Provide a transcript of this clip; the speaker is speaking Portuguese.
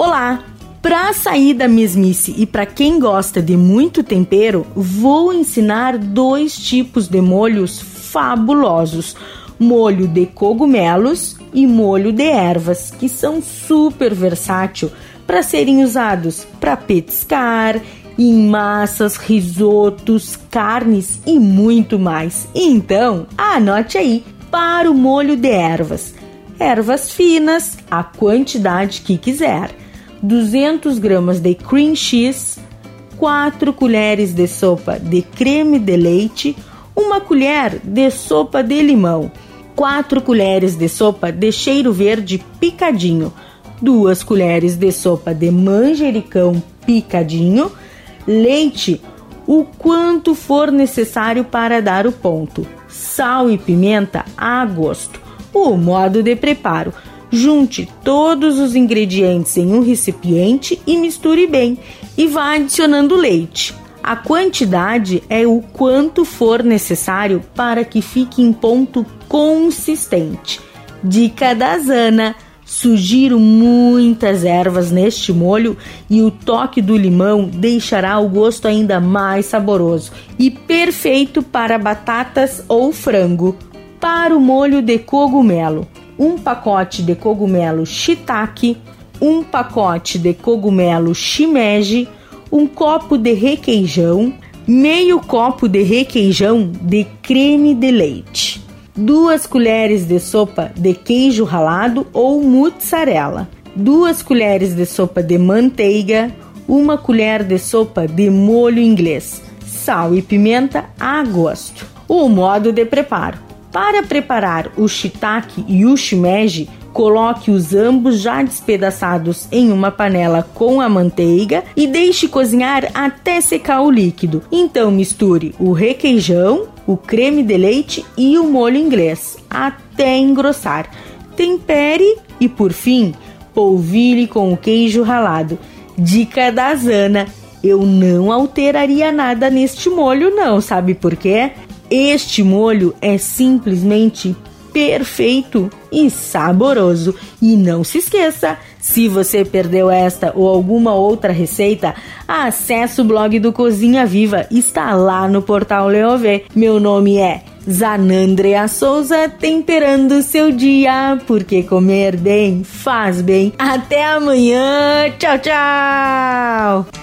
Olá! Para sair da mesmice e para quem gosta de muito tempero, vou ensinar dois tipos de molhos fabulosos: molho de cogumelos e molho de ervas, que são super versátil para serem usados para petiscar, em massas, risotos, carnes e muito mais. Então, anote aí para o molho de ervas. Ervas finas, a quantidade que quiser 200 gramas de cream cheese, 4 colheres de sopa de creme de leite, uma colher de sopa de limão, 4 colheres de sopa de cheiro verde picadinho, 2 colheres de sopa de manjericão picadinho, leite o quanto for necessário para dar o ponto, sal e pimenta a gosto. O modo de preparo: Junte todos os ingredientes em um recipiente e misture bem e vá adicionando leite. A quantidade é o quanto for necessário para que fique em ponto consistente. Dica da Zana: sugiro muitas ervas neste molho e o toque do limão deixará o gosto ainda mais saboroso e perfeito para batatas ou frango. Para o molho de cogumelo, um pacote de cogumelo shiitake, um pacote de cogumelo shimeji, um copo de requeijão, meio copo de requeijão de creme de leite, duas colheres de sopa de queijo ralado ou mozzarella, duas colheres de sopa de manteiga, uma colher de sopa de molho inglês, sal e pimenta a gosto. O modo de preparo: para preparar o shiitake e o shimeji, coloque os ambos já despedaçados em uma panela com a manteiga e deixe cozinhar até secar o líquido. Então misture o requeijão, o creme de leite e o molho inglês até engrossar. Tempere e por fim, polvilhe com o queijo ralado. Dica da Zana: eu não alteraria nada neste molho não, sabe por quê? Este molho é simplesmente perfeito e saboroso. E não se esqueça, se você perdeu esta ou alguma outra receita, acesse o blog do Cozinha Viva, está lá no portal Leovê. Meu nome é Zanandrea Souza, temperando seu dia, porque comer bem faz bem. Até amanhã, tchau, tchau!